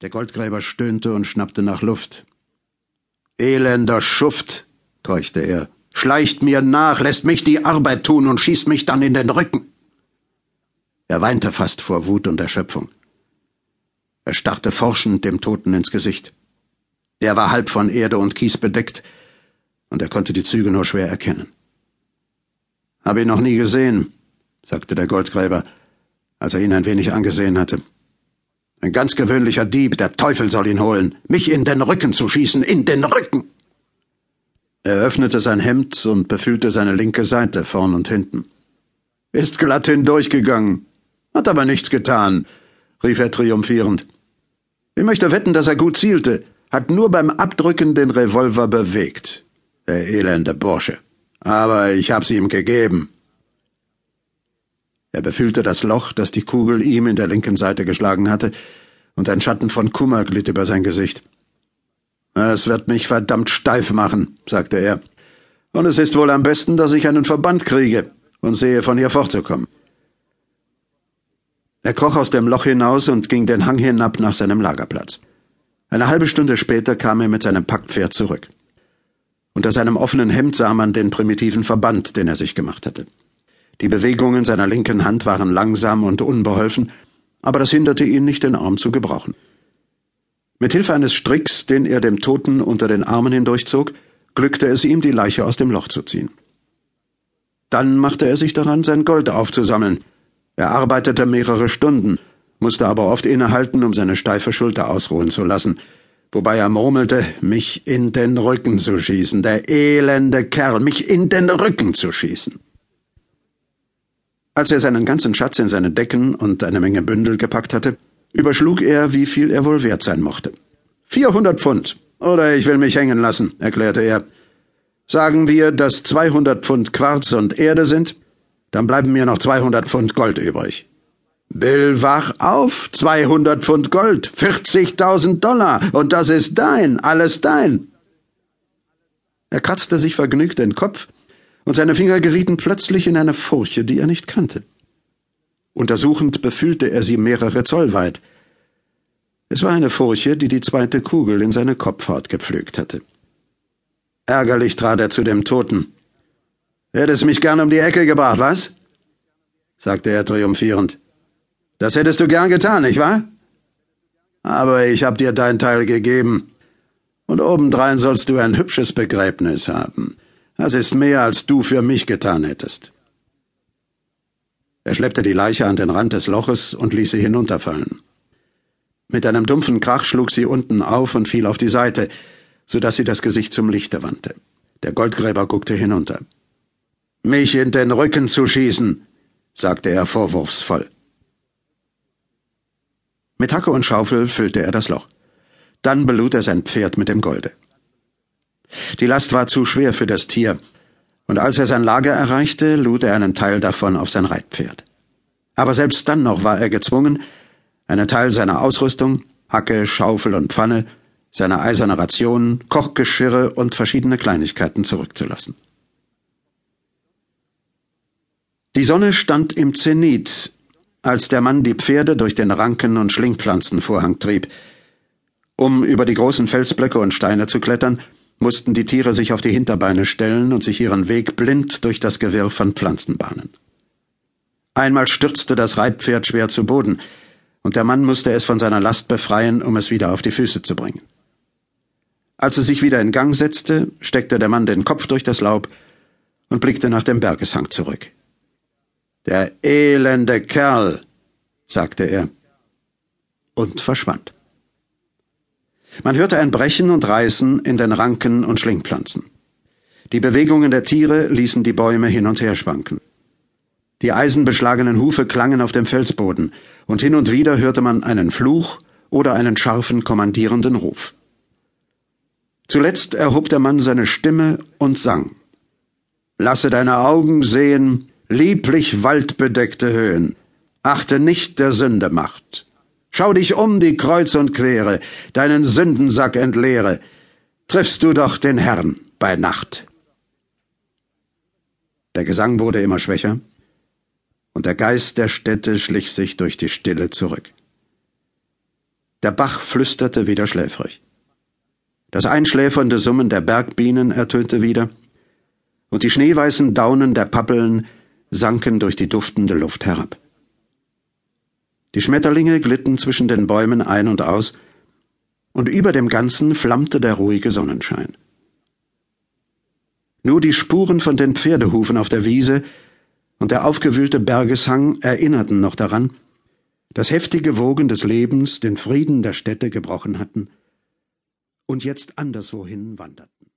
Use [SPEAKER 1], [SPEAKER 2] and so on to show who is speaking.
[SPEAKER 1] Der Goldgräber stöhnte und schnappte nach Luft. Elender Schuft, keuchte er, schleicht mir nach, lässt mich die Arbeit tun und schießt mich dann in den Rücken. Er weinte fast vor Wut und Erschöpfung. Er starrte forschend dem Toten ins Gesicht. Er war halb von Erde und Kies bedeckt, und er konnte die Züge nur schwer erkennen. Hab ihn noch nie gesehen, sagte der Goldgräber, als er ihn ein wenig angesehen hatte. Ein ganz gewöhnlicher Dieb, der Teufel soll ihn holen, mich in den Rücken zu schießen, in den Rücken. Er öffnete sein Hemd und befühlte seine linke Seite vorn und hinten. Ist glatt hindurchgegangen, hat aber nichts getan, rief er triumphierend. Ich möchte wetten, dass er gut zielte, hat nur beim Abdrücken den Revolver bewegt. Der elende Bursche. Aber ich hab's ihm gegeben. Er befühlte das Loch, das die Kugel ihm in der linken Seite geschlagen hatte, und ein Schatten von Kummer glitt über sein Gesicht. Es wird mich verdammt steif machen, sagte er. Und es ist wohl am besten, dass ich einen Verband kriege und sehe, von hier fortzukommen. Er kroch aus dem Loch hinaus und ging den Hang hinab nach seinem Lagerplatz. Eine halbe Stunde später kam er mit seinem Packpferd zurück. Unter seinem offenen Hemd sah man den primitiven Verband, den er sich gemacht hatte. Die Bewegungen seiner linken Hand waren langsam und unbeholfen, aber das hinderte ihn nicht, den Arm zu gebrauchen. Mit Hilfe eines Stricks, den er dem Toten unter den Armen hindurchzog, glückte es ihm, die Leiche aus dem Loch zu ziehen. Dann machte er sich daran, sein Gold aufzusammeln. Er arbeitete mehrere Stunden, musste aber oft innehalten, um seine steife Schulter ausruhen zu lassen, wobei er murmelte, mich in den Rücken zu schießen, der elende Kerl, mich in den Rücken zu schießen. Als er seinen ganzen Schatz in seine Decken und eine Menge Bündel gepackt hatte, überschlug er, wie viel er wohl wert sein mochte. Vierhundert Pfund. Oder ich will mich hängen lassen, erklärte er. Sagen wir, dass zweihundert Pfund Quarz und Erde sind, dann bleiben mir noch zweihundert Pfund Gold übrig. Bill, wach auf! Zweihundert Pfund Gold, vierzigtausend Dollar, und das ist dein, alles dein. Er kratzte sich vergnügt den Kopf und seine Finger gerieten plötzlich in eine Furche, die er nicht kannte. Untersuchend befühlte er sie mehrere Zoll weit. Es war eine Furche, die die zweite Kugel in seine Kopfhaut gepflügt hatte. Ärgerlich trat er zu dem Toten. Hättest mich gern um die Ecke gebracht, was? sagte er triumphierend. Das hättest du gern getan, nicht wahr? Aber ich hab dir dein Teil gegeben. Und obendrein sollst du ein hübsches Begräbnis haben. Das ist mehr, als du für mich getan hättest. Er schleppte die Leiche an den Rand des Loches und ließ sie hinunterfallen. Mit einem dumpfen Krach schlug sie unten auf und fiel auf die Seite, so dass sie das Gesicht zum Lichte wandte. Der Goldgräber guckte hinunter. Mich in den Rücken zu schießen, sagte er vorwurfsvoll. Mit Hacke und Schaufel füllte er das Loch. Dann belud er sein Pferd mit dem Golde. Die Last war zu schwer für das Tier, und als er sein Lager erreichte, lud er einen Teil davon auf sein Reitpferd. Aber selbst dann noch war er gezwungen, einen Teil seiner Ausrüstung, Hacke, Schaufel und Pfanne, seine eiserne Ration, Kochgeschirre und verschiedene Kleinigkeiten zurückzulassen. Die Sonne stand im Zenit, als der Mann die Pferde durch den Ranken- und Schlingpflanzenvorhang trieb. Um über die großen Felsblöcke und Steine zu klettern, mussten die Tiere sich auf die Hinterbeine stellen und sich ihren Weg blind durch das Gewirr von Pflanzen bahnen. Einmal stürzte das Reitpferd schwer zu Boden, und der Mann musste es von seiner Last befreien, um es wieder auf die Füße zu bringen. Als es sich wieder in Gang setzte, steckte der Mann den Kopf durch das Laub und blickte nach dem Bergeshang zurück. Der elende Kerl, sagte er und verschwand. Man hörte ein Brechen und Reißen in den Ranken und Schlingpflanzen. Die Bewegungen der Tiere ließen die Bäume hin und her schwanken. Die eisenbeschlagenen Hufe klangen auf dem Felsboden, und hin und wieder hörte man einen Fluch oder einen scharfen kommandierenden Ruf. Zuletzt erhob der Mann seine Stimme und sang. Lasse deine Augen sehen, lieblich waldbedeckte Höhen, achte nicht der Sünde Macht. Schau dich um die Kreuz und Quere, deinen Sündensack entleere, triffst du doch den Herrn bei Nacht. Der Gesang wurde immer schwächer, und der Geist der Städte schlich sich durch die Stille zurück. Der Bach flüsterte wieder schläfrig. Das einschläfernde Summen der Bergbienen ertönte wieder, und die schneeweißen Daunen der Pappeln sanken durch die duftende Luft herab. Die Schmetterlinge glitten zwischen den Bäumen ein und aus, und über dem Ganzen flammte der ruhige Sonnenschein. Nur die Spuren von den Pferdehufen auf der Wiese und der aufgewühlte Bergeshang erinnerten noch daran, dass heftige Wogen des Lebens den Frieden der Städte gebrochen hatten und jetzt anderswohin wanderten.